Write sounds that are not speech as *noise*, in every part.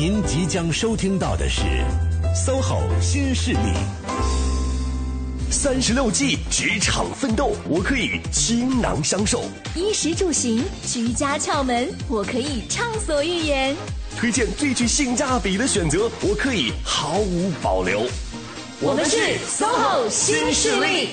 您即将收听到的是 SOHO 新势力。三十六计，职场奋斗，我可以倾囊相授；衣食住行，居家窍门，我可以畅所欲言；推荐最具性价比的选择，我可以毫无保留。我们是 SOHO 新势力。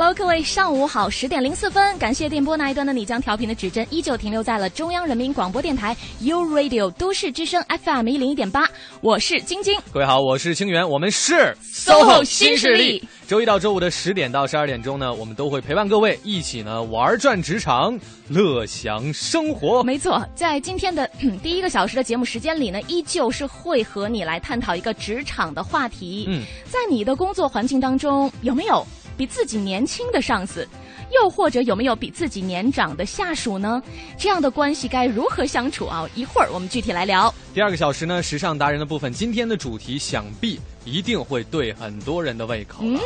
Hello，各位，上午好，十点零四分，感谢电波那一端的你，将调频的指针依旧停留在了中央人民广播电台 u Radio 都市之声 FM 一零一点八，我是晶晶。各位好，我是清源，我们是 SOHO 新势力。周一到周五的十点到十二点钟呢，我们都会陪伴各位一起呢玩转职场，乐享生活。没错，在今天的 *clears throat* 第一个小时的节目时间里呢，依旧是会和你来探讨一个职场的话题。嗯，在你的工作环境当中，有没有？比自己年轻的上司，又或者有没有比自己年长的下属呢？这样的关系该如何相处啊？一会儿我们具体来聊。第二个小时呢，时尚达人的部分，今天的主题想必一定会对很多人的胃口，嗯，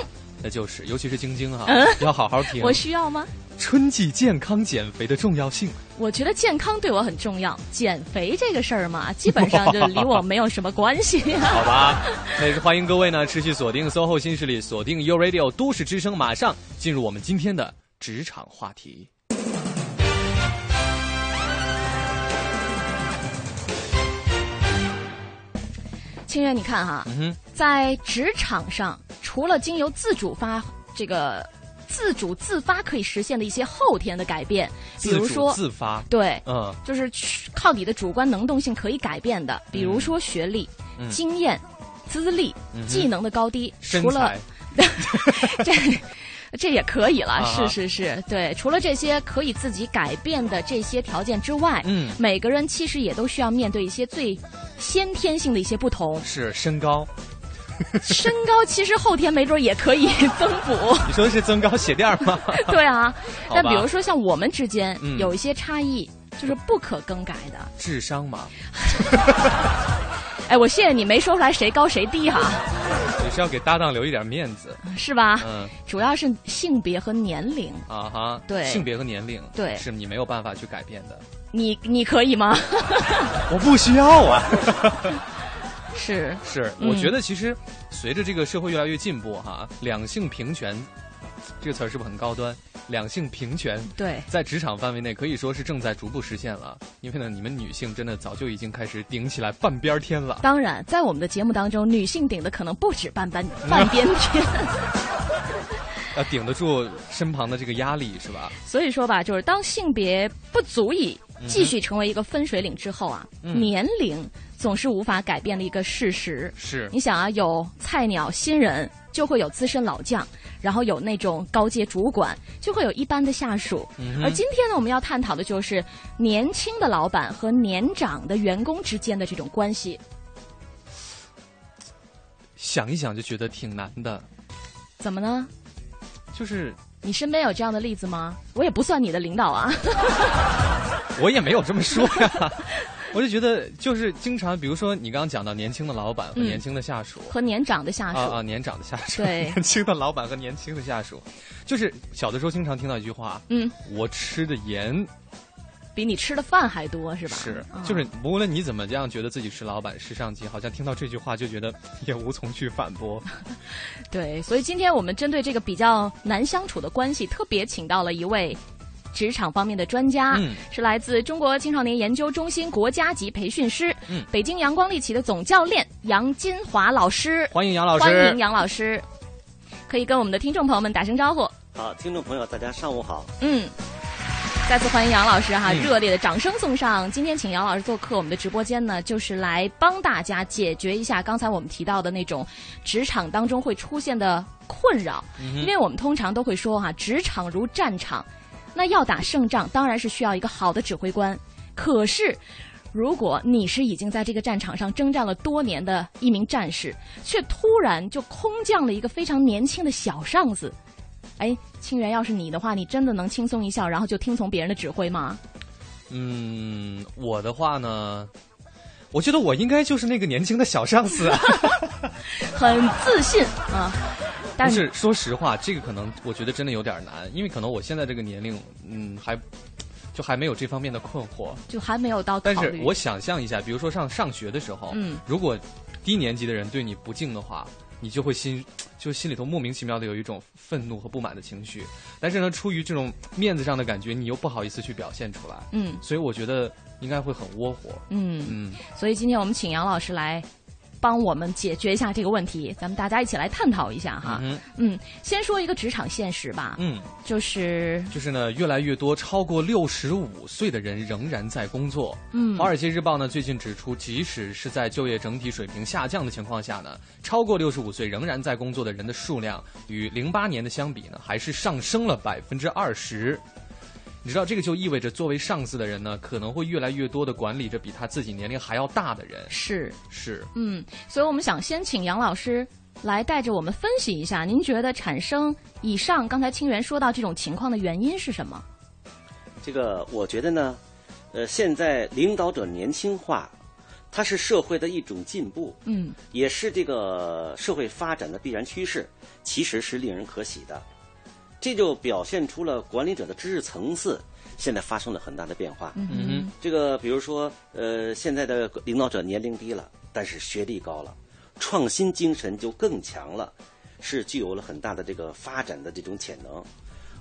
那就是尤其是晶晶哈，*laughs* 要好好听。我需要吗？春季健康减肥的重要性，我觉得健康对我很重要。减肥这个事儿嘛，基本上就离我没有什么关系。*laughs* 好吧，那也是欢迎各位呢持续锁定 SOHO 新势力，锁定 u Radio 都市之声，马上进入我们今天的职场话题。清月，你看哈，在职场上，除了经由自主发这个。自主自发可以实现的一些后天的改变，比如说自发，对，嗯，就是靠你的主观能动性可以改变的，比如说学历、经验、资历、技能的高低，除了这 *laughs* 这也可以了，是是是，对，除了这些可以自己改变的这些条件之外，嗯，每个人其实也都需要面对一些最先天性的一些不同，是身高。身高其实后天没准也可以 *laughs* 增补。你说的是增高鞋垫吗？对啊，*laughs* 但比如说像我们之间有一些差异，就是不可更改的。智商嘛。*laughs* 哎，我谢谢你没说出来谁高谁低哈。也是要给搭档留一点面子，是吧？嗯，主要是性别和年龄啊哈。对，性别和年龄对是你没有办法去改变的。你你可以吗？*laughs* 我不需要啊。*laughs* 是是，我觉得其实随着这个社会越来越进步哈，两性平权这个词儿是不是很高端？两性平权对，在职场范围内可以说是正在逐步实现了。因为呢，你们女性真的早就已经开始顶起来半边天了。当然，在我们的节目当中，女性顶的可能不止半半 *laughs* 半边天，*laughs* 要顶得住身旁的这个压力是吧？所以说吧，就是当性别不足以继续成为一个分水岭之后啊，年龄。总是无法改变的一个事实。是，你想啊，有菜鸟新人，就会有资深老将，然后有那种高阶主管，就会有一般的下属。而今天呢，我们要探讨的就是年轻的老板和年长的员工之间的这种关系。想一想就觉得挺难的。怎么呢？就是你身边有这样的例子吗？我也不算你的领导啊。*laughs* 我也没有这么说呀。*laughs* 我就觉得，就是经常，比如说你刚刚讲到年轻的老板和年轻的下属，和年长的下属啊啊，年长的下属，对，*laughs* 年轻的老板和年轻的下属，就是小的时候经常听到一句话，嗯，我吃的盐比你吃的饭还多，是吧？是，就是无论你怎么这样觉得自己是老板是上级，好像听到这句话就觉得也无从去反驳。*laughs* 对，所以今天我们针对这个比较难相处的关系，特别请到了一位。职场方面的专家是来自中国青少年研究中心国家级培训师，北京阳光力奇的总教练杨金华老师。欢迎杨老师，欢迎杨老师，可以跟我们的听众朋友们打声招呼。好，听众朋友，大家上午好。嗯，再次欢迎杨老师哈，热烈的掌声送上。今天请杨老师做客我们的直播间呢，就是来帮大家解决一下刚才我们提到的那种职场当中会出现的困扰，因为我们通常都会说哈，职场如战场。那要打胜仗，当然是需要一个好的指挥官。可是，如果你是已经在这个战场上征战了多年的一名战士，却突然就空降了一个非常年轻的小上司，哎，清源，要是你的话，你真的能轻松一笑，然后就听从别人的指挥吗？嗯，我的话呢，我觉得我应该就是那个年轻的小上司，*laughs* 很自信啊。但是说实话，这个可能我觉得真的有点难，因为可能我现在这个年龄，嗯，还就还没有这方面的困惑。就还没有到。但是我想象一下，比如说上上学的时候，嗯，如果低年级的人对你不敬的话，你就会心 *tsk* 就心里头莫名其妙的有一种愤怒和不满的情绪。但是呢，出于这种面子上的感觉，你又不好意思去表现出来，嗯所以我觉得应该会很窝火。嗯，嗯，所以今天我们请杨老师来帮我们解决一下这个问题，咱们大家一起来探讨一下哈。嗯嗯，先说一个职场现实吧，嗯，就是就是呢，越来越多超过六十五岁的人仍然在工作。嗯华尔街日报呢最近指出，即使是在就业整体水平下降的情况下呢，超过六十五岁仍然在工作的人的数量与零八年的相比呢，还是上升了百分之二十。你知道这个就意味着，作为上司的人呢，可能会越来越多的管理着比他自己年龄还要大的人。是是，嗯，所以我们想先请杨老师来带着我们分析一下，您觉得产生以上刚才清源说到这种情况的原因是什么？这个我觉得呢，呃，现在领导者年轻化，它是社会的一种进步，嗯也是这个社会发展的必然趋势，其实是令人可喜的。这就表现出了管理者的知识层次现在发生了很大的变化。嗯嗯哼这个比如说，呃，现在的领导者年龄低了，但是学历高了，创新精神就更强了，是具有了很大的这个发展的这种潜能。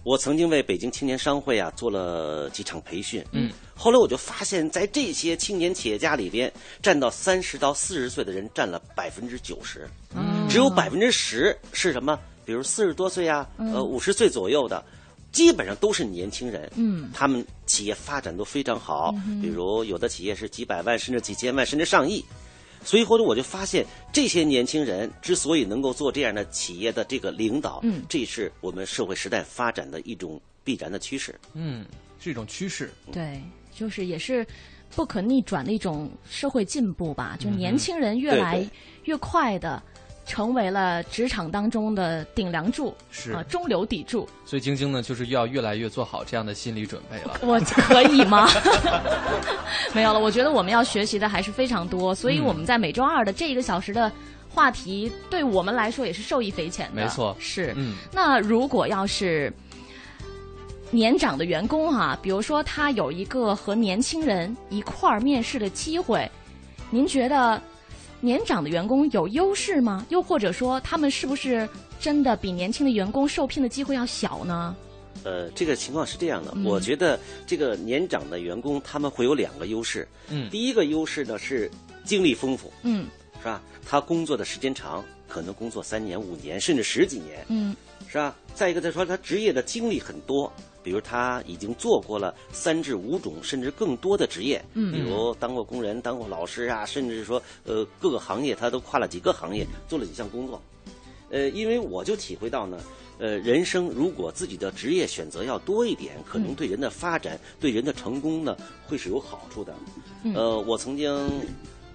我曾经为北京青年商会啊做了几场培训，嗯，后来我就发现，在这些青年企业家里边，占到三十到四十岁的人占了百分之九十，嗯只有百分之十是什么？比如四十多岁啊，呃，五十岁左右的，基本上都是年轻人。嗯，他们企业发展都非常好，嗯比如有的企业是几百万，甚至几千万，甚至上亿。所以后来我就发现，这些年轻人之所以能够做这样的企业的这个领导，嗯这是我们社会时代发展的一种必然的趋势。嗯，是一种趋势。对，就是也是不可逆转的一种社会进步吧，就年轻人越来越快的。成为了职场当中的顶梁柱，是啊，中流砥柱。所以晶晶呢，就是要越来越做好这样的心理准备了。*laughs* 我可以吗？*laughs* 没有了，我觉得我们要学习的还是非常多，所以嗯我们在每周二的这一个小时的话题，对我们来说也是受益匪浅的。没错是。嗯那如果要是年长的员工哈、比如说他有一个和年轻人一块儿面试的机会，您觉得年长的员工有优势吗？又或者说他们是不是真的比年轻的员工受聘的机会要小呢？呃，这个情况是这样的，嗯我觉得这个年长的员工他们会有两个优势。嗯第一个优势呢是经历丰富，嗯是吧？他工作的时间长，可能工作三年、五年，甚至十几年，嗯是吧？再一个再说，他职业的经历很多，比如他已经做过了三至五种甚至更多的职业，嗯比如当过工人、当过老师啊，甚至说呃各个行业他都跨了几个行业，做了几项工作。呃，因为我就体会到呢，呃，人生如果自己的职业选择要多一点，可能对人的发展、对人的成功呢，会是有好处的。呃，我曾经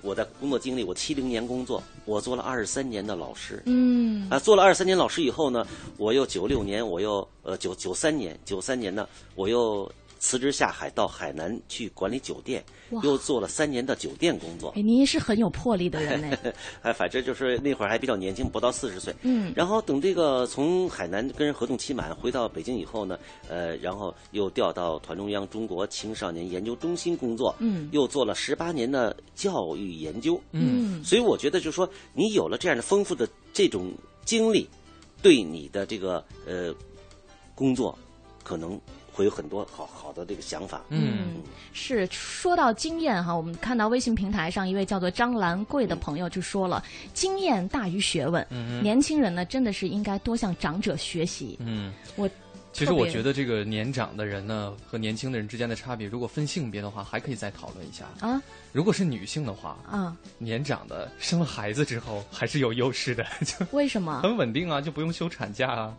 我的工作经历，我七零年工作，我做了二十三年的老师。嗯啊，做了二十三年老师以后呢，我又九六年，我又呃九九三年，九三年呢，我又辞职下海到海南去管理酒店，又做了三年的酒店工作。哎，您是很有魄力的人呢。*laughs* 哎，反正就是那会儿还比较年轻，不到四十岁。嗯然后等这个从海南跟人合同期满回到北京以后呢，呃，然后又调到团中央中国青少年研究中心工作，嗯又做了十八年的教育研究。嗯所以我觉得，就是说，你有了这样的丰富的这种经历，对你的这个呃工作，可能会有很多好好的这个想法。嗯是说到经验哈，我们看到微信平台上一位叫做张兰贵的朋友就说了，经验大于学问。年轻人呢，真的是应该多向长者学习。嗯。我其实我觉得这个年长的人呢和年轻的人之间的差别，如果分性别的话，还可以再讨论一下。啊如果是女性的话，啊，年长的生了孩子之后还是有优势的，*laughs* 就为什么？很稳定啊，就不用休产假啊，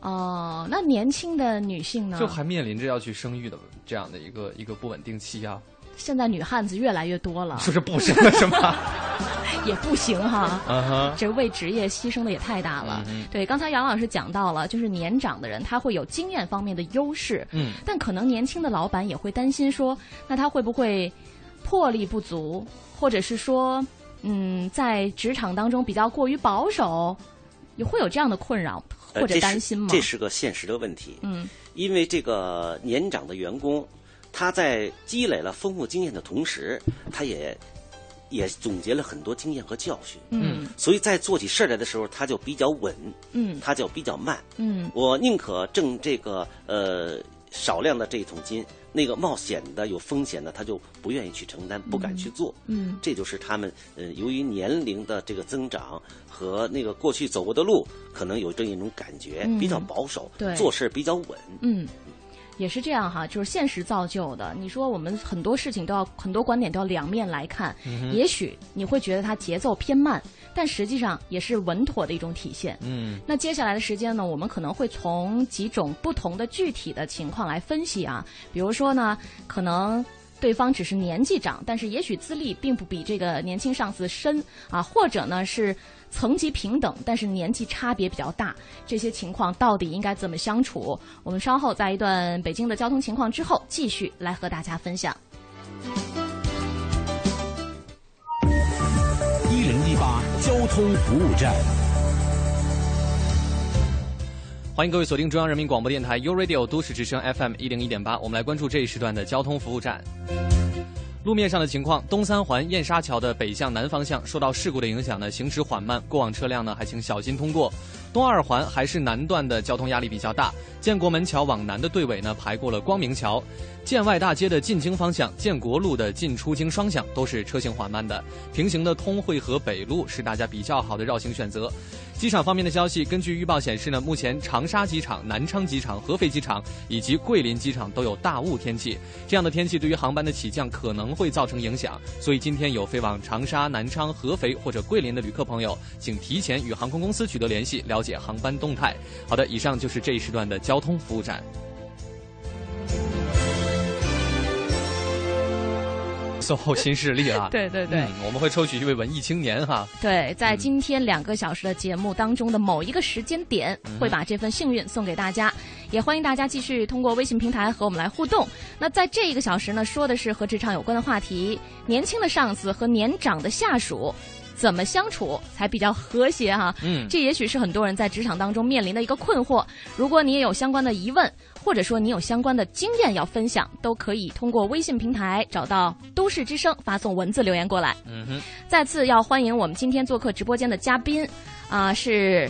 哦，那年轻的女性呢？就还面临着要去生育的这样的一个一个不稳定期啊，现在女汉子越来越多了，说是不生了是吗？*laughs* 也不行哈。啊哈，这为职业牺牲的也太大了。嗯对，刚才杨老师讲到了，就是年长的人他会有经验方面的优势，嗯但可能年轻的老板也会担心说，那他会不会魄力不足，或者是说，嗯，在职场当中比较过于保守，也会有这样的困扰或者担心吗？这是个现实的问题。嗯因为这个年长的员工，他在积累了丰富经验的同时，他也也总结了很多经验和教训。嗯所以在做起事儿来的时候，他就比较稳，嗯他就比较慢。嗯我宁可挣这个呃少量的这一桶金，那个冒险的、有风险的，他就不愿意去承担，不敢去做。嗯这就是他们呃，由于年龄的这个增长和那个过去走过的路，可能有这样一种感觉，嗯比较保守，对做事比较稳。嗯。也是这样哈，就是现实造就的。你说我们很多事情都要很多观点都要两面来看，也许你会觉得它节奏偏慢，但实际上也是稳妥的一种体现。嗯那接下来的时间呢，我们可能会从几种不同的具体的情况来分析啊，比如说呢，可能。对方只是年纪长，但是也许资历并不比这个年轻上司深啊，或者呢是层级平等，但是年纪差别比较大。这些情况到底应该怎么相处？我们稍后在一段北京的交通情况之后，继续来和大家分享。一零一八交通服务站。欢迎各位锁定中央人民广播电台 u Radio 都市之声 FM 一零一点八，我们来关注这一时段的交通服务站。路面上的情况，东三环燕莎桥的北向南方向受到事故的影响呢，行驶缓慢，过往车辆呢还请小心通过。东二环还是南段的交通压力比较大，建国门桥往南的队尾呢排过了光明桥，建外大街的进京方向、建国路的进出京双向都是车行缓慢的，平行的通惠河北路是大家比较好的绕行选择。机场方面的消息，根据预报显示呢，目前长沙机场、南昌机场、合肥机场以及桂林机场都有大雾天气。这样的天气对于航班的起降可能会造成影响，所以今天有飞往长沙、南昌、合肥或者桂林的旅客朋友，请提前与航空公司取得联系，了解航班动态。好的，以上就是这一时段的交通服务站。新势力啊，*laughs* 对对对嗯，我们会抽取一位文艺青年哈。对，在今天两个小时的节目当中的某一个时间点，会把这份幸运送给大家。也欢迎大家继续通过微信平台和我们来互动。那在这一个小时呢，说的是和职场有关的话题，年轻的上司和年长的下属。怎么相处才比较和谐哈、嗯这也许是很多人在职场当中面临的一个困惑。如果你也有相关的疑问，或者说你有相关的经验要分享，都可以通过微信平台找到都市之声，发送文字留言过来。嗯哼，再次要欢迎我们今天做客直播间的嘉宾，啊、是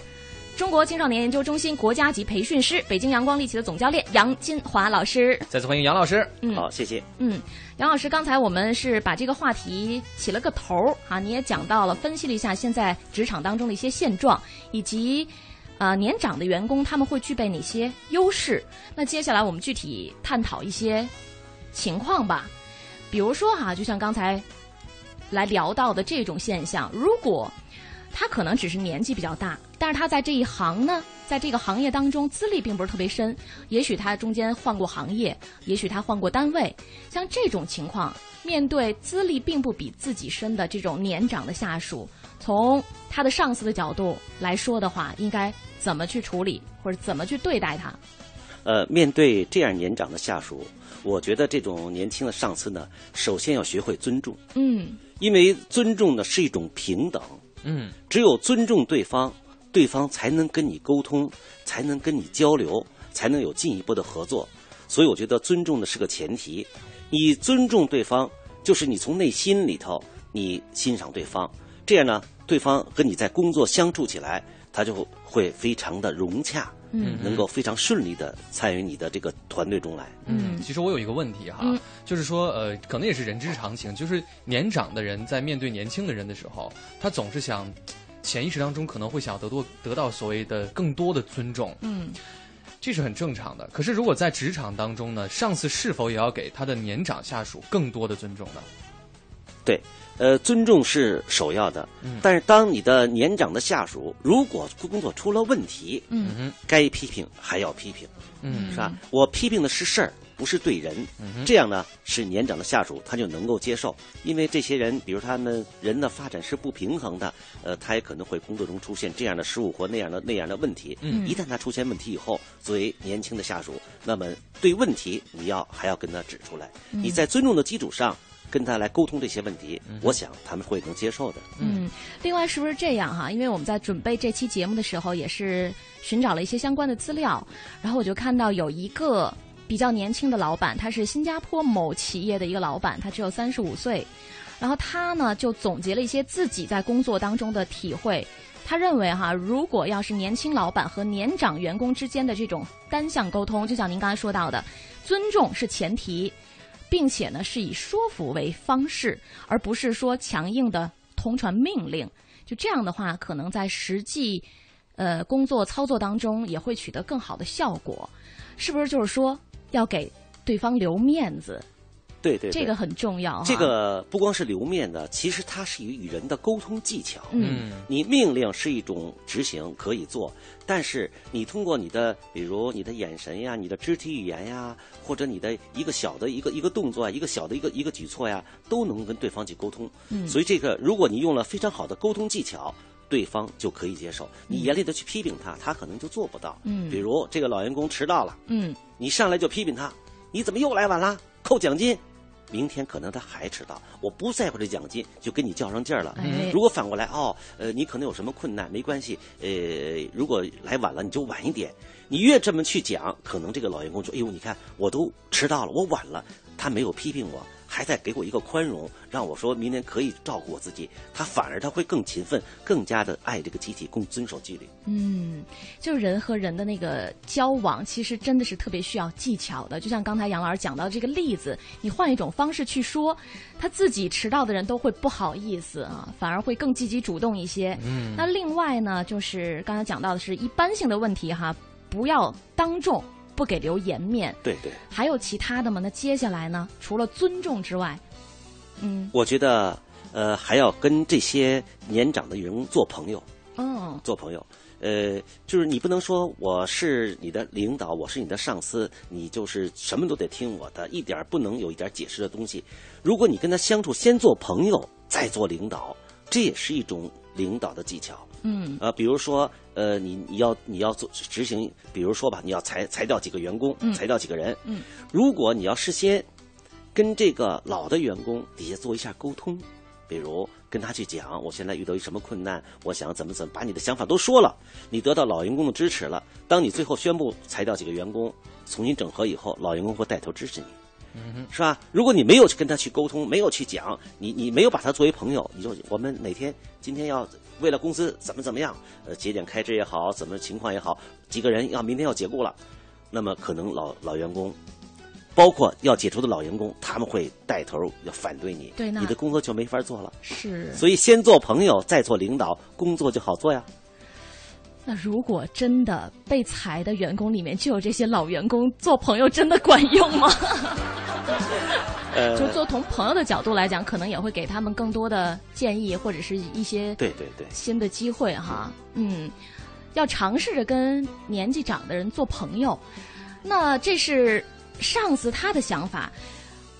中国青少年研究中心国家级培训师、北京阳光力奇的总教练杨金华老师。再次欢迎杨老师。嗯好，谢谢。嗯，杨老师，刚才我们是把这个话题起了个头儿啊，你也讲到了，分析了一下现在职场当中的一些现状，以及呃年长的员工他们会具备哪些优势。那接下来我们具体探讨一些情况吧，比如说哈、就像刚才来聊到的这种现象，如果他可能只是年纪比较大，但是他在这一行呢，在这个行业当中资历并不是特别深，也许他中间换过行业，也许他换过单位，像这种情况，面对资历并不比自己深的这种年长的下属，从他的上司的角度来说的话，应该怎么去处理，或者怎么去对待他？呃，面对这样年长的下属，我觉得这种年轻的上司呢，首先要学会尊重，嗯因为尊重呢是一种平等，嗯只有尊重对方，对方才能跟你沟通，才能跟你交流，才能有进一步的合作。所以我觉得尊重呢是个前提。你尊重对方，就是你从内心里头你欣赏对方，这样呢，对方和你在工作相处起来，他就会非常的融洽，嗯能够非常顺利的参与你的这个团队中来。嗯其实我有一个问题哈，嗯就是说，呃，可能也是人之常情，就是年长的人在面对年轻的人的时候，他总是想，潜意识当中可能会想得多得到所谓的更多的尊重，嗯这是很正常的。可是如果在职场当中呢，上司是否也要给他的年长下属更多的尊重呢？对，呃，尊重是首要的，但是当你的年长的下属如果工作出了问题，嗯。该批评还要批评，嗯。是吧？我批评的是事儿，不是对人，这样呢，是年长的下属他就能够接受，因为这些人，比如他们人的发展是不平衡的，呃，他也可能会工作中出现这样的失误或那样的那样的问题。嗯。一旦他出现问题以后，作为年轻的下属，那么对问题你要还要跟他指出来，你在尊重的基础上。跟他来沟通这些问题，我想他们会能接受的。嗯，另外是不是这样哈？因为我们在准备这期节目的时候，也是寻找了一些相关的资料，然后我就看到有一个比较年轻的老板，他是新加坡某企业的一个老板，他只有三十五岁。然后他呢就总结了一些自己在工作当中的体会。他认为哈，如果要是年轻老板和年长员工之间的这种单向沟通，就像您刚才说到的，尊重是前提，并且呢是以说服为方式，而不是说强硬的通传命令。就这样的话，可能在实际呃工作操作当中也会取得更好的效果。是不是就是说要给对方留面子？对对，这个很重要。这个不光是留面的，其实它是与与人的沟通技巧。嗯，你命令是一种执行可以做，但是你通过你的，比如你的眼神呀、你的肢体语言呀，或者你的一个小的一个一个动作啊、一个小的一个一个举措呀，都能跟对方去沟通。嗯，所以这个如果你用了非常好的沟通技巧，对方就可以接受。你严厉的去批评他，他可能就做不到。嗯，比如这个老员工迟到了，嗯，你上来就批评他，你怎么又来晚了？扣奖金。明天可能他还迟到，我不在乎这奖金，就跟你较上劲儿了。哎如果反过来，哦，呃，你可能有什么困难，没关系，呃，如果来晚了你就晚一点。你越这么去讲，可能这个老员工说，哎呦，你看我都迟到了，我晚了，他没有批评我，还在给我一个宽容，让我说明年可以照顾我自己，他反而他会更勤奋，更加的爱这个集体，更遵守纪律。嗯，就是人和人的那个交往，其实真的是特别需要技巧的。就像刚才杨老师讲到这个例子，你换一种方式去说，他自己迟到的人都会不好意思啊，反而会更积极主动一些。嗯，那另外呢，就是刚才讲到的是一般性的问题哈，不要当众不给留颜面。对对，还有其他的吗？那接下来呢？除了尊重之外，嗯我觉得，呃，还要跟这些年长的员工做朋友。嗯做朋友。呃，就是你不能说我是你的领导，我是你的上司，你就是什么都得听我的，一点儿不能有一点解释的东西。如果你跟他相处，先做朋友，再做领导，这也是一种领导的技巧。嗯呃，比如说，呃，你你要你要做执行，比如说吧，你要裁裁掉几个员工，嗯裁掉几个人。嗯，如果你要事先跟这个老的员工底下做一下沟通，比如跟他去讲，我现在遇到一什么困难，我想怎么怎么，把你的想法都说了，你得到老员工的支持了。当你最后宣布裁掉几个员工，重新整合以后，老员工会带头支持你。是吧？如果你没有去跟他去沟通，没有去讲，你你没有把他作为朋友，你就我们哪天今天要为了公司怎么怎么样，呃，节点开支也好，怎么情况也好，几个人要明天要解雇了，那么可能老老员工，包括要解除的老员工，他们会带头要反对你，对那你的工作就没法做了。是。所以先做朋友，再做领导，工作就好做呀。那如果真的被裁的员工里面就有这些老员工，做朋友真的管用吗？*laughs* 呃，就做从朋友的角度来讲，可能也会给他们更多的建议或者是一些对对对，新的机会哈。嗯，要尝试着跟年纪长的人做朋友。那这是上司他的想法，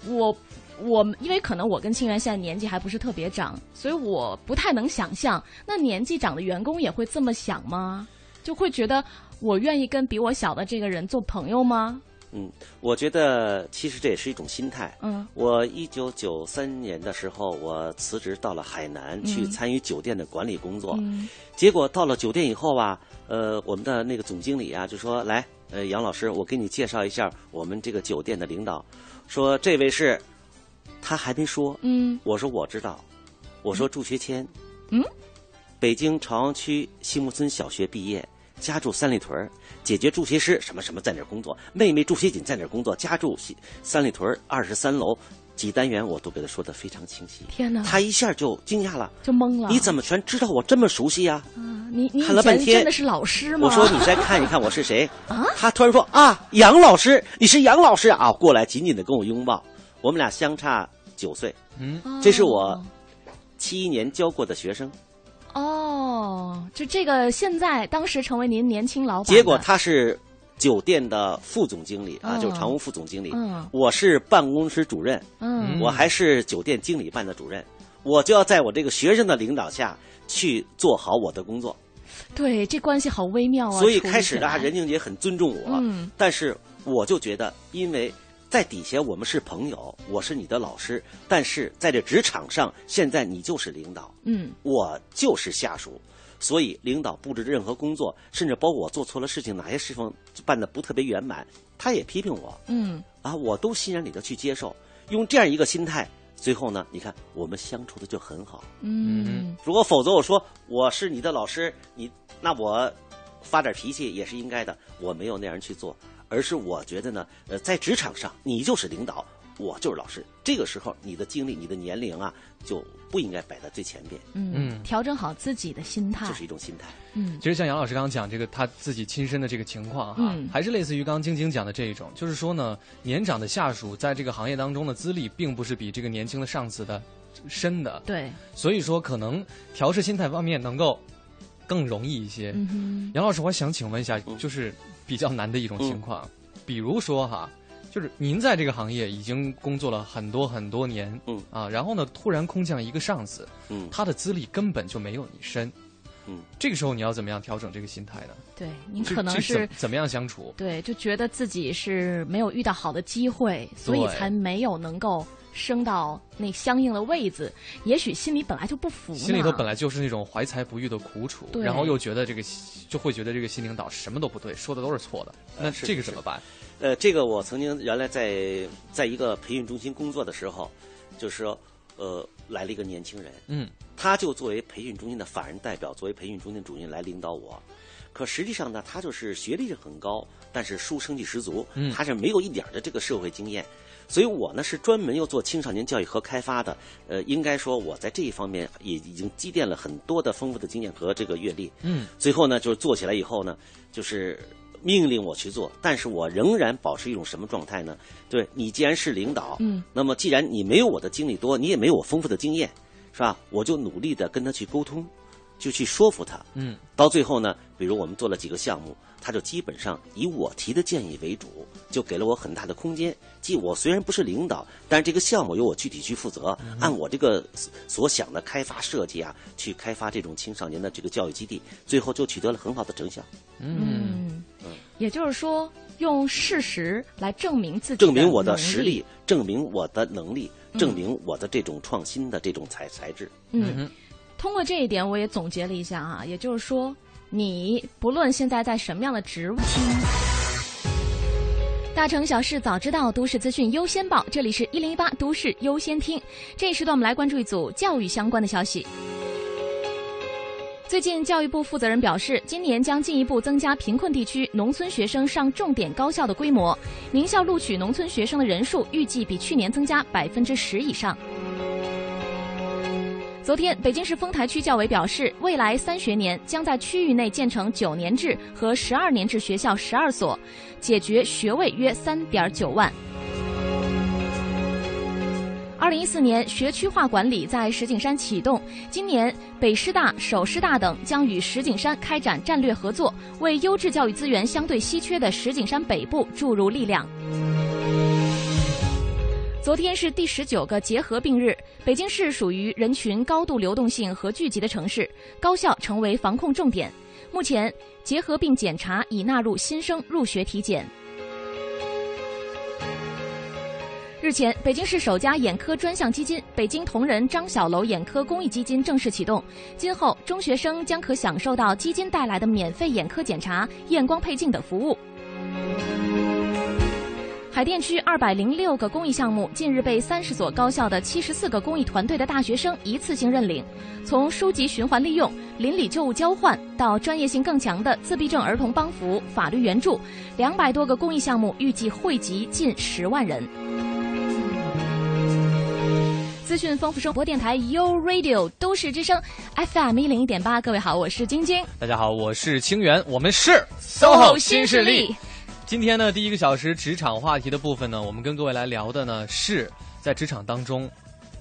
我我因为可能我跟清源现在年纪还不是特别长，所以我不太能想象，那年纪长的员工也会这么想吗？就会觉得我愿意跟比我小的这个人做朋友吗？嗯，我觉得其实这也是一种心态。嗯。我一九九三年的时候，我辞职到了海南去参与酒店的管理工作。嗯。结果到了酒店以后啊，呃，我们的那个总经理啊就说：“来，呃，杨老师，我给你介绍一下我们这个酒店的领导。说这位是，他还没说。嗯。我说我知道，我说祝学谦，嗯，北京朝阳区西木村小学毕业，家住三里屯儿解决助学师什么什么在那儿工作，妹妹助学锦在那儿工作，家住西三里屯二十三楼几单元，我都给他说的非常清晰。天哪，他一下就惊讶了，就懵了。你怎么全知道我这么熟悉呀、啊？你你以看了半天前真的是老师吗？我说你再看一看我是谁啊他突然说啊，杨老师，你是杨老师啊！过来紧紧的跟我拥抱，我们俩相差九岁，嗯，这是我七一年教过的学生。哦，就这个现在当时成为您年轻老板，结果他是酒店的副总经理啊，哦就是常务副总经理。嗯我是办公室主任，嗯我还是酒店经理办的主任，我就要在我这个学生的领导下去做好我的工作。对这关系好微妙啊。所以开始呢，起来任静姐很尊重我，嗯但是我就觉得，因为在底下我们是朋友，我是你的老师，但是在这职场上，现在你就是领导，嗯。我就是下属，所以领导布置任何工作，甚至包括我做错了事情，哪些事情办的不特别圆满，他也批评我。嗯。啊，我都欣然里头去接受，用这样一个心态，最后呢，你看我们相处的就很好。嗯。如果否则我说我是你的老师，你那我发点脾气也是应该的，我没有那样去做，而是我觉得呢，呃，在职场上你就是领导，我就是老师，这个时候你的经历、你的年龄啊，就不应该摆在最前边，嗯。嗯。调整好自己的心态。这，是一种心态。嗯。其实像杨老师刚刚讲这个他自己亲身的这个情况哈，嗯。还是类似于刚刚晶晶讲的这一种，就是说呢，年长的下属在这个行业当中的资历并不是比这个年轻的上司的深的，对，所以说可能调试心态方面能够更容易一些。嗯杨老师，我想请问一下，嗯。就是比较难的一种情况，比如说哈，就是您在这个行业已经工作了很多很多年，嗯啊，然后呢，突然空降一个上司，嗯他的资历根本就没有你深，嗯，这个时候你要怎么样调整这个心态呢？对，您可能是。怎么样相处？对，就觉得自己是没有遇到好的机会，所以才没有能够升到那相应的位子。也许心里本来就不服，心里头本来就是那种怀才不遇的苦楚，然后又觉得这个就会觉得这个新领导什么都不对，说的都是错的，那是是这个怎么办？呃，这个我曾经原来在在一个培训中心工作的时候，就是说，呃，来了一个年轻人，嗯他就作为培训中心的法人代表，作为培训中心主任来领导我。可实际上呢，他就是学历是很高，但是书生气十足，嗯他是没有一点的这个社会经验。所以我呢是专门又做青少年教育和开发的，呃，应该说我在这一方面也已经积淀了很多的丰富的经验和这个阅历。嗯最后呢，就是做起来以后呢，就是命令我去做，但是我仍然保持一种什么状态呢？对你既然是领导，嗯，那么既然你没有我的经历多，你也没有我丰富的经验，是吧？我就努力的跟他去沟通，就去说服他。嗯到最后呢，比如我们做了几个项目，他就基本上以我提的建议为主，就给了我很大的空间。即我虽然不是领导，但是这个项目由我具体去负责，按我这个所想的开发设计啊，去开发这种青少年的这个教育基地，最后就取得了很好的成效，嗯嗯，也就是说，用事实来证明自己证明我的实力，证明我的能力，证明我的这种创新的这种才才智。嗯，通过这一点，我也总结了一下啊，也就是说，你不论现在在什么样的职务，大城小事早知道，都市资讯优先报。这里是一零一八都市优先听。这一时段，我们来关注一组教育相关的消息。最近，教育部负责人表示，今年将进一步增加贫困地区农村学生上重点高校的规模，名校录取农村学生的人数预计比去年增加百分之十以上。昨天，北京市丰台区教委表示，未来三学年将在区域内建成九年制和十二年制学校十二所，解决学位约三点九万。二零一四年，学区化管理在石景山启动。今年，北师大、首师大等将与石景山开展战略合作，为优质教育资源相对稀缺的石景山北部注入力量。昨天是第十九个结核病日，北京市属于人群高度流动性和聚集的城市，高校成为防控重点。目前，结核病检查已纳入新生入学体检。日前，北京市首家眼科专项基金——北京同仁张小楼眼科公益基金正式启动。今后，中学生将可享受到基金带来的免费眼科检查、验光配镜等服务。海淀区二百零六个公益项目近日被三十所高校的七十四个公益团队的大学生一次性认领，从书籍循环利用、邻里旧物交换到专业性更强的自闭症儿童帮扶、法律援助，两百多个公益项目预计惠及近十万人。资讯丰富生活电台 U Radio 都市之声 FM 一零一点八，各位好，我是晶晶，大家好，我是清源，我们是 SOHO 新势力。今天呢，第一个小时职场话题的部分呢，我们跟各位来聊的呢是在职场当中，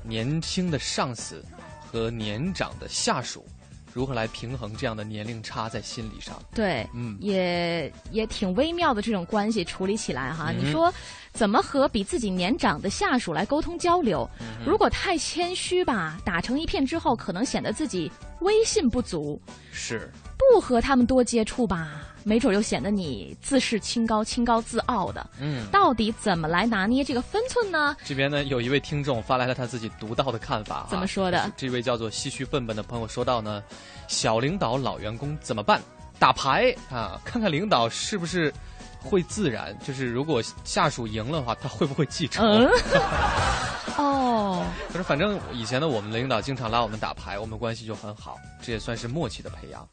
年轻的上司和年长的下属如何来平衡这样的年龄差在心理上。对，嗯也也挺微妙的这种关系处理起来哈。嗯你说，怎么和比自己年长的下属来沟通交流。如果太谦虚吧，打成一片之后，可能显得自己威信不足；是，不和他们多接触吧，没准又显得你自视清高、清高自傲的。嗯。到底怎么来拿捏这个分寸呢？这边呢，有一位听众发来了他自己独到的看法、啊。怎么说的？这位叫做唏嘘笨笨的朋友说到呢，小领导、老员工怎么办？打牌啊，看看领导是不是会自然。就是如果下属赢了的话，他会不会记仇？嗯。*laughs* 哦。可是反正以前呢，我们的领导经常拉我们打牌，我们关系就很好，这也算是默契的培养。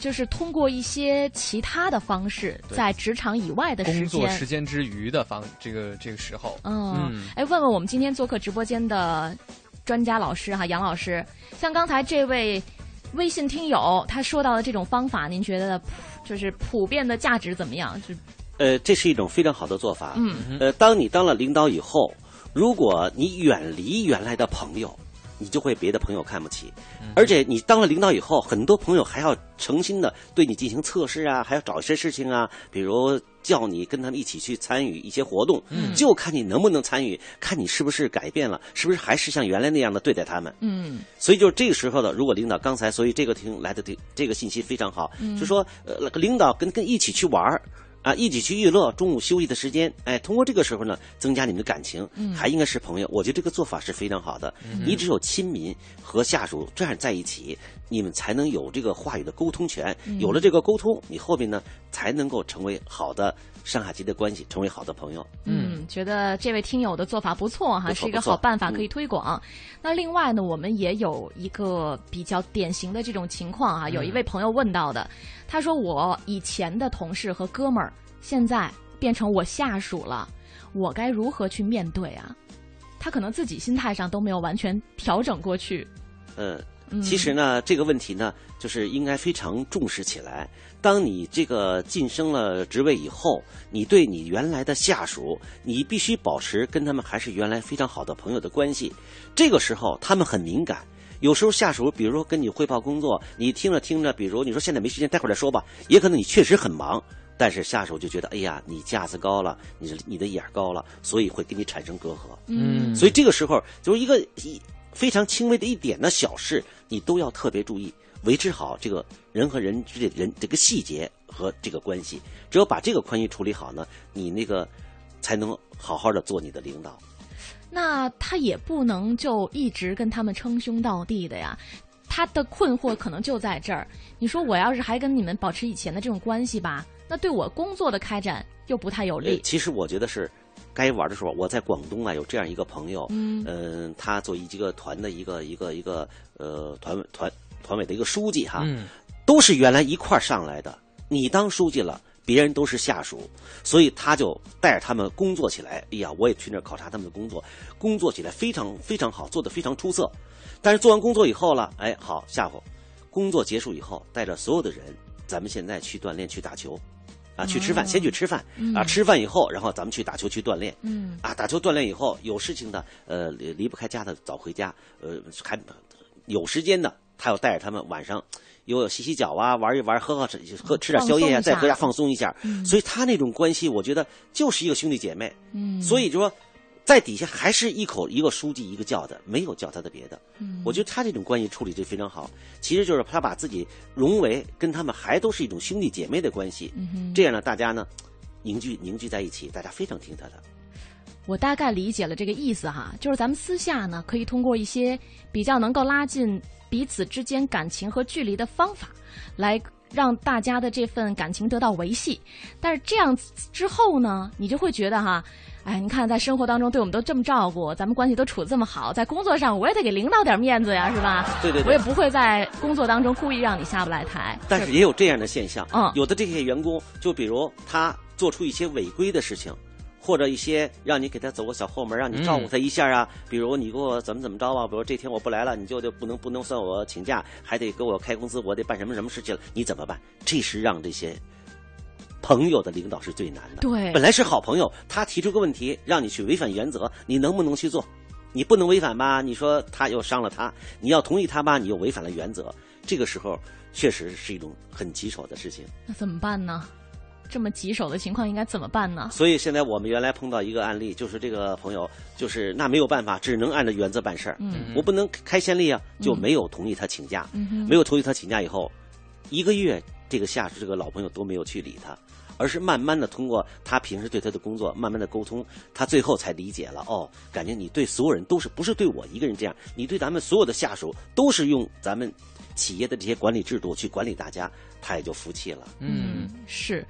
就是通过一些其他的方式，在职场以外的时间、工作时间之余的方，这个这个时候，嗯，哎，问问我们今天做客直播间的专家老师哈，杨老师，像刚才这位微信听友他说到的这种方法，您觉得就是普遍的价值怎么样？就呃，这是一种非常好的做法。嗯，呃，当你当了领导以后，如果你远离原来的朋友。你就会别的朋友看不起，而且你当了领导以后，很多朋友还要诚心的对你进行测试啊，还要找一些事情啊，比如叫你跟他们一起去参与一些活动，就看你能不能参与，看你是不是改变了，是不是还是像原来那样的对待他们。嗯，所以就是这个时候的，如果领导刚才，所以这个听来的这这个信息非常好，就说呃，领导跟跟一起去玩儿。啊，一起去娱乐，中午休息的时间，哎，通过这个时候呢，增加你们的感情，还应该是朋友。我觉得这个做法是非常好的。你只有亲民和下属这样在一起，你们才能有这个话语的沟通权。有了这个沟通，你后面呢才能够成为好的上下级的关系，成为好的朋友。嗯，觉得这位听友的做法不错哈，是一个好办法，可以推广。那另外呢，我们也有一个比较典型的这种情况啊，有一位朋友问到的。他说：“我以前的同事和哥们儿，现在变成我下属了，我该如何去面对啊？”他可能自己心态上都没有完全调整过去。嗯，其实呢，这个问题呢，就是应该非常重视起来。当你这个晋升了职位以后，你对你原来的下属，你必须保持跟他们还是原来非常好的朋友的关系。这个时候，他们很敏感。有时候下属，比如说跟你汇报工作，你听着听着，比如你说现在没时间，待会儿再说吧。也可能你确实很忙，但是下属就觉得，哎呀，你架子高了，你你的眼高了，所以会跟你产生隔阂。嗯，所以这个时候就是一个一非常轻微的一点的小事，你都要特别注意，维持好这个人和人之间人这个细节和这个关系。只有把这个关系处理好呢，你那个才能好好的做你的领导。那他也不能就一直跟他们称兄道弟的呀，他的困惑可能就在这儿。你说我要是还跟你们保持以前的这种关系吧，那对我工作的开展又不太有利。其实我觉得是，该玩的时候，我在广东啊有这样一个朋友，嗯，他做一个团的一个一个一个呃团委团团委的一个书记哈，都是原来一块儿上来的，你当书记了。别人都是下属，所以他就带着他们工作起来。哎呀，我也去那儿考察他们的工作，工作起来非常非常好，做的非常出色。但是做完工作以后了，哎，好，下午工作结束以后，带着所有的人，咱们现在去锻炼，去打球，啊，去吃饭，先去吃饭，啊，吃饭以后，然后咱们去打球，去锻炼，嗯，啊，打球锻炼以后，有事情的，呃，离离不开家的早回家，呃，还有时间的，他要带着他们晚上。有洗洗脚啊，玩一玩，喝喝吃喝吃点宵夜啊，再回家放松一下。所以他那种关系，我觉得就是一个兄弟姐妹。嗯，所以就说，在底下还是一口一个书记一个叫的，没有叫他的别的。嗯，我觉得他这种关系处理就非常好。其实就是他把自己融为跟他们还都是一种兄弟姐妹的关系。嗯这样呢，大家呢凝聚凝聚在一起，大家非常听他的。我大概理解了这个意思哈，就是咱们私下呢，可以通过一些比较能够拉近。彼此之间感情和距离的方法，来让大家的这份感情得到维系。但是这样之后呢，你就会觉得哈，哎，你看在生活当中对我们都这么照顾，咱们关系都处的这么好，在工作上我也得给领导点面子呀，是吧？对对对，我也不会在工作当中故意让你下不来台。但是也有这样的现象，嗯，有的这些员工，就比如他做出一些违规的事情。或者一些让你给他走个小后门，让你照顾他一下啊。比如你给我怎么怎么着啊？比如这天我不来了，你就就不能不能算我请假，还得给我开工资，我得办什么什么事情了？你怎么办？这是让这些朋友的领导是最难的。对，本来是好朋友，他提出个问题让你去违反原则，你能不能去做？你不能违反吧？你说他又伤了他，你要同意他吧？你又违反了原则。这个时候确实是一种很棘手的事情。那怎么办呢？这么棘手的情况应该怎么办呢？所以现在我们原来碰到一个案例，就是这个朋友，就是那没有办法，只能按照原则办事儿。嗯我不能开先例啊，就没有同意他请假。嗯没有同意他请假以后，一个月这个下属这个老朋友都没有去理他，而是慢慢的通过他平时对他的工作，慢慢的沟通，他最后才理解了。哦，感觉你对所有人都是不是对我一个人这样，你对咱们所有的下属都是用咱们企业的这些管理制度去管理大家，他也就服气了。嗯，是。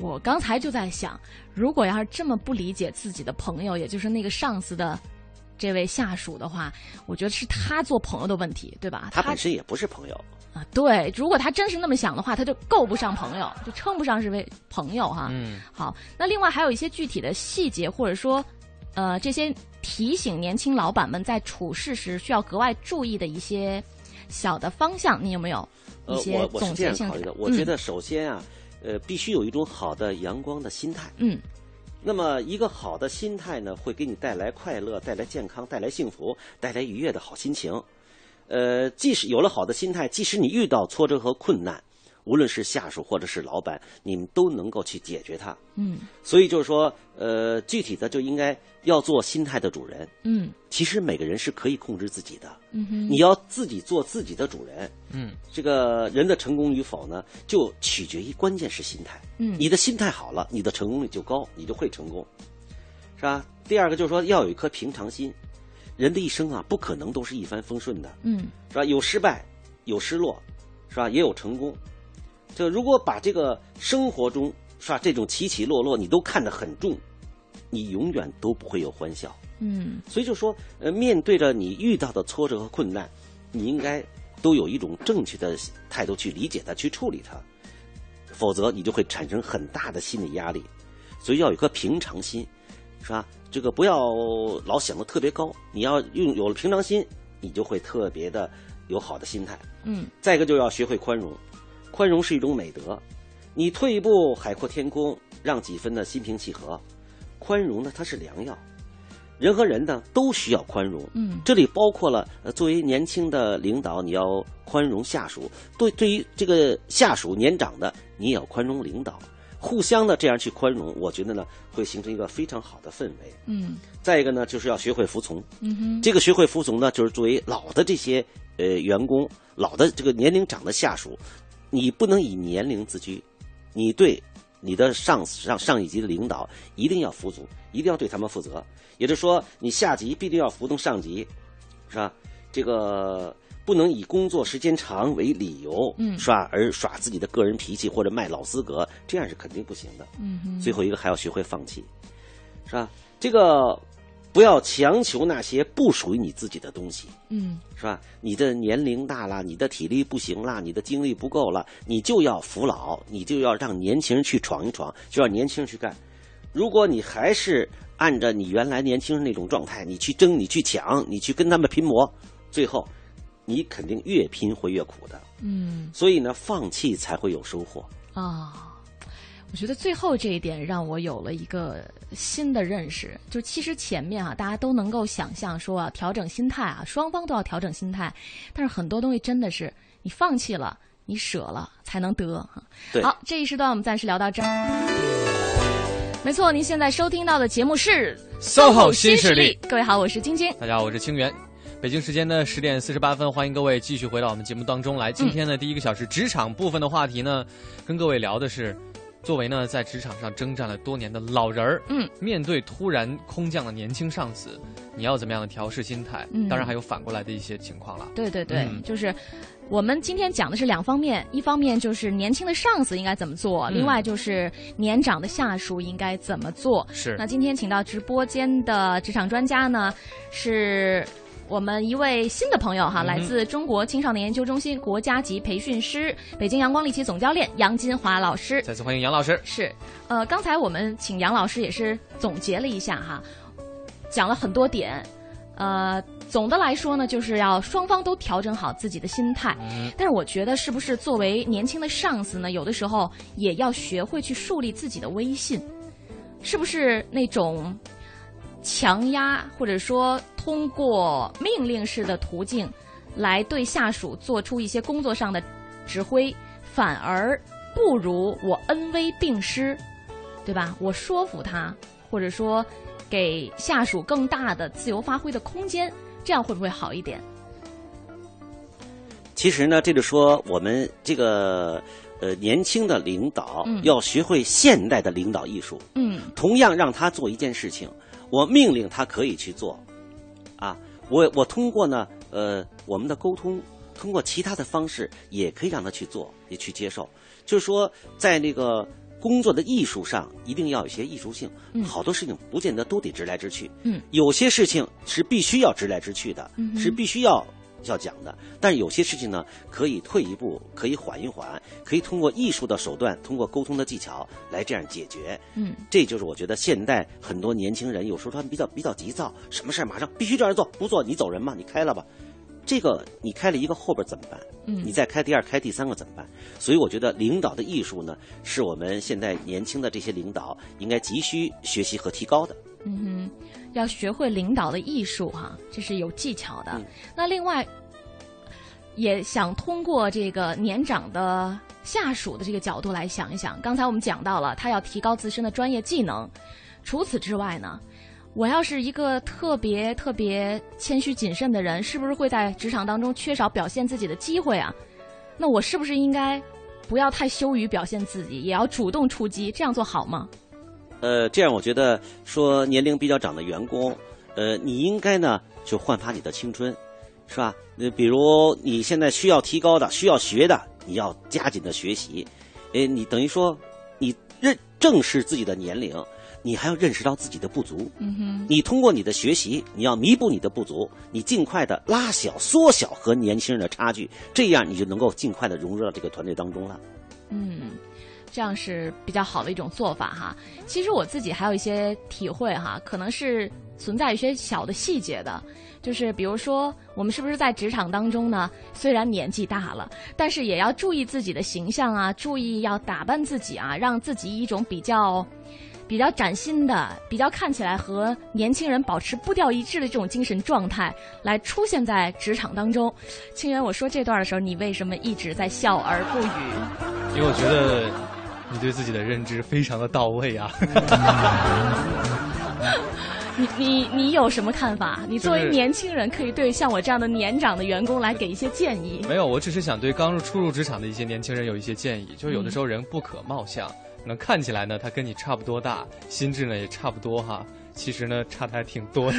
我刚才就在想，如果要是这么不理解自己的朋友，也就是那个上司的这位下属的话，我觉得是他做朋友的问题，对吧？他本身也不是朋友。啊，对，如果他真是那么想的话，他就够不上朋友，就称不上是位朋友哈。嗯，好，那另外还有一些具体的细节，或者说，呃，这些提醒年轻老板们在处事时需要格外注意的一些小的方向，你有没有一呃，些我我是总结性这样考虑的，我觉得首先啊，呃，必须有一种好的阳光的心态。嗯那么一个好的心态呢，会给你带来快乐、带来健康、带来幸福、带来愉悦的好心情。呃，即使有了好的心态，即使你遇到挫折和困难，无论是下属或者是老板，你们都能够去解决它。嗯所以就是说，呃，具体的就应该要做心态的主人。嗯其实每个人是可以控制自己的，嗯哼你要自己做自己的主人。嗯，这个人的成功与否呢，就取决于关键是心态。嗯你的心态好了，你的成功率就高，你就会成功，是吧？第二个就是说要有一颗平常心，人的一生啊，不可能都是一帆风顺的，嗯是吧？有失败，有失落，是吧？也有成功。就如果把这个生活中是吧这种起起落落你都看得很重，你永远都不会有欢笑。嗯所以就说，呃，面对着你遇到的挫折和困难，你应该都有一种正确的态度去理解它，去处理它，否则你就会产生很大的心理压力。所以要有一颗平常心，是吧？这个不要老想的特别高，你要用有了平常心，你就会特别的有好的心态。嗯再一个就要学会宽容，宽容是一种美德。你退一步海阔天空，让几分的心平气和。宽容呢，它是良药。人和人呢都需要宽容，嗯这里包括了呃，作为年轻的领导，你要宽容下属；对对于这个下属年长的，你也要宽容领导。互相的这样去宽容，我觉得呢会形成一个非常好的氛围。嗯再一个呢，就是要学会服从。嗯哼这个学会服从呢，就是作为老的这些呃员工，老的这个年龄长的下属，你不能以年龄自居，你对你的上司上上一级的领导一定要服从，一定要对他们负责。也就是说，你下级必定要服从上级，是吧？这个不能以工作时间长为理由，嗯是吧？而耍自己的个人脾气或者卖老资格，这样是肯定不行的。嗯最后一个还要学会放弃，是吧？这个不要强求那些不属于你自己的东西，嗯是吧？你的年龄大了，你的体力不行了，你的精力不够了，你就要服老，你就要让年轻人去闯一闯，就让年轻人去干。如果你还是按照你原来年轻人那种状态，你去争，你去抢，你去跟他们拼搏，最后你肯定越拼会越苦的。嗯所以呢，放弃才会有收获。啊。我觉得最后这一点让我有了一个新的认识，就其实前面啊，大家都能够想象说啊，调整心态啊，双方都要调整心态，但是很多东西真的是你放弃了，你舍了才能得哈。对好，这一时段我们暂时聊到这儿。没错，您现在收听到的节目是 SOHO 新新势力各位好，我是晶晶。大家好，我是清源。北京时间的十点四十八分，欢迎各位继续回到我们节目当中来。今天的第一个小时职场部分的话题呢，跟各位聊的是，作为呢在职场上征战了多年的老人儿，嗯，面对突然空降的年轻上司，你要怎么样的调试心态？嗯当然还有反过来的一些情况了。对对对，嗯就是我们今天讲的是两方面，一方面就是年轻的上司应该怎么做，嗯另外就是年长的下属应该怎么做。是那今天请到直播间的职场专家呢，是我们一位新的朋友哈，嗯来自中国青少年研究中心国家级培训师、北京阳光力奇总教练杨金华老师。再次欢迎杨老师。是，呃，刚才我们请杨老师也是总结了一下哈，讲了很多点，呃，总的来说呢，就是要双方都调整好自己的心态。嗯但是我觉得，是不是作为年轻的上司呢，有的时候也要学会去树立自己的威信，是不是那种强压或者说通过命令式的途径来对下属做出一些工作上的指挥，反而不如我恩威并施，对吧？我说服他，或者说给下属更大的自由发挥的空间，这样会不会好一点？其实呢，这就说我们这个呃年轻的领导嗯要学会现代的领导艺术。嗯同样让他做一件事情，我命令他可以去做，啊，我我通过呢，呃，我们的沟通，通过其他的方式，也可以让他去做，也去接受。就是说，在那个工作的艺术上，一定要有些艺术性。嗯好多事情不见得都得直来直去。嗯，有些事情是必须要直来直去的，嗯是必须要。要讲的，但是有些事情呢，可以退一步，可以缓一缓，可以通过艺术的手段，通过沟通的技巧来这样解决。嗯这就是我觉得现代很多年轻人有时候他们比较比较急躁，什么事儿马上必须这样做，不做你走人嘛，你开了吧。这个你开了一个后边怎么办？嗯你再开第二、开第三个怎么办？所以我觉得领导的艺术呢，是我们现在年轻的这些领导应该急需学习和提高的。嗯哼，要学会领导的艺术哈、这是有技巧的。嗯那另外，也想通过这个年长的下属的这个角度来想一想。刚才我们讲到了，他要提高自身的专业技能。除此之外呢，我要是一个特别特别谦虚谨慎的人，是不是会在职场当中缺少表现自己的机会啊？那我是不是应该不要太羞于表现自己，也要主动出击？这样做好吗？呃，这样我觉得说年龄比较长的员工，呃，你应该呢就焕发你的青春，是吧？那，比如你现在需要提高的、需要学的，你要加紧的学习。诶，你等于说你认正视自己的年龄，你还要认识到自己的不足。嗯哼，你通过你的学习，你要弥补你的不足，你尽快的拉小、缩小和年轻人的差距，这样你就能够尽快的融入到这个团队当中了。嗯，这样是比较好的一种做法哈。其实我自己还有一些体会哈，可能是存在一些小的细节的，就是比如说我们是不是在职场当中呢？虽然年纪大了，但是也要注意自己的形象啊，注意要打扮自己啊，让自己一种比较。比较崭新的、比较看起来和年轻人保持步调一致的这种精神状态，来出现在职场当中。清源，我说这段的时候，你为什么一直在笑而不语？因为我觉得你对自己的认知非常的到位啊。*laughs* 你你你有什么看法？你作为年轻人，可以对像我这样的年长的员工来给一些建议。没有，我只是想对刚入初入职场的一些年轻人有一些建议，就是有的时候人不可貌相，可能看起来呢他跟你差不多大，心智呢也差不多哈，其实呢差的还挺多的。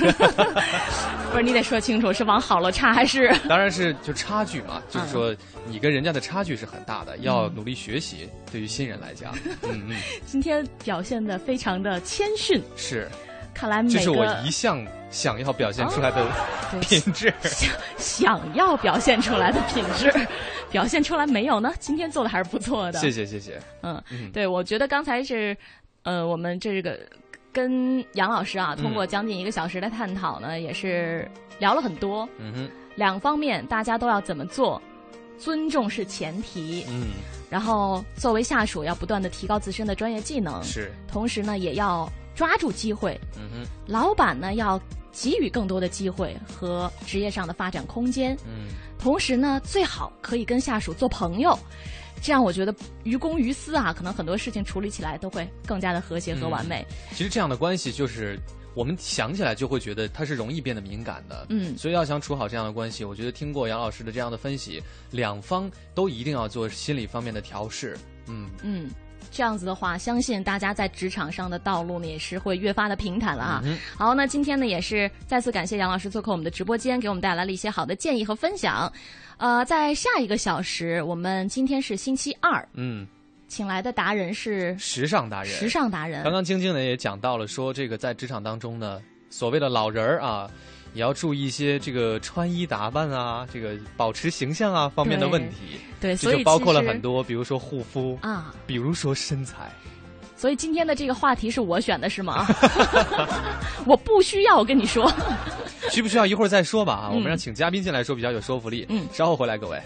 *laughs* 不是，你得说清楚是往好了差还是？*laughs* 当然是就差距嘛，就是说你跟人家的差距是很大的，要嗯努力学习。对于新人来讲，*laughs* 嗯嗯，今天表现的非常的谦逊，是，看来每这是我一向想要表现出来的品质。想想要表现出来的品质，表现出来没有呢？今天做的还是不错的。谢谢谢谢，嗯，嗯对，我觉得刚才是，呃，我们这个跟杨老师啊，通过将近一个小时的探讨呢，也是聊了很多，嗯哼，两方面大家都要怎么做，尊重是前提，嗯。然后作为下属要不断的提高自身的专业技能，是，同时呢也要抓住机会，嗯哼，老板呢要给予更多的机会和职业上的发展空间，嗯。同时呢最好可以跟下属做朋友。这样我觉得于公于私啊，可能很多事情处理起来都会更加的和谐和完美。其实这样的关系就是。我们想起来就会觉得它是容易变得敏感的，嗯所以要想处好这样的关系，我觉得听过杨老师的这样的分析，两方都一定要做心理方面的调试，嗯，嗯，这样子的话，相信大家在职场上的道路呢也是会越发的平坦了啊。嗯好，那今天呢也是再次感谢杨老师做客我们的直播间，给我们带来了一些好的建议和分享。呃，在下一个小时，我们今天是星期二，嗯，请来的达人是时尚达人，时尚达人。刚刚晶晶呢也讲到了，说这个在职场当中呢，所谓的老人儿啊，也要注意一些这个穿衣打扮啊，这个保持形象啊方面的问题。对，所以就包括了很多，比如说护肤，啊。比如说身材。所以今天的这个话题是我选的，是吗？*laughs* *laughs* 我不需要，我跟你说。需不需要一会儿再说吧？啊，嗯我们让请嘉宾进来说比较有说服力。嗯稍后回来，各位。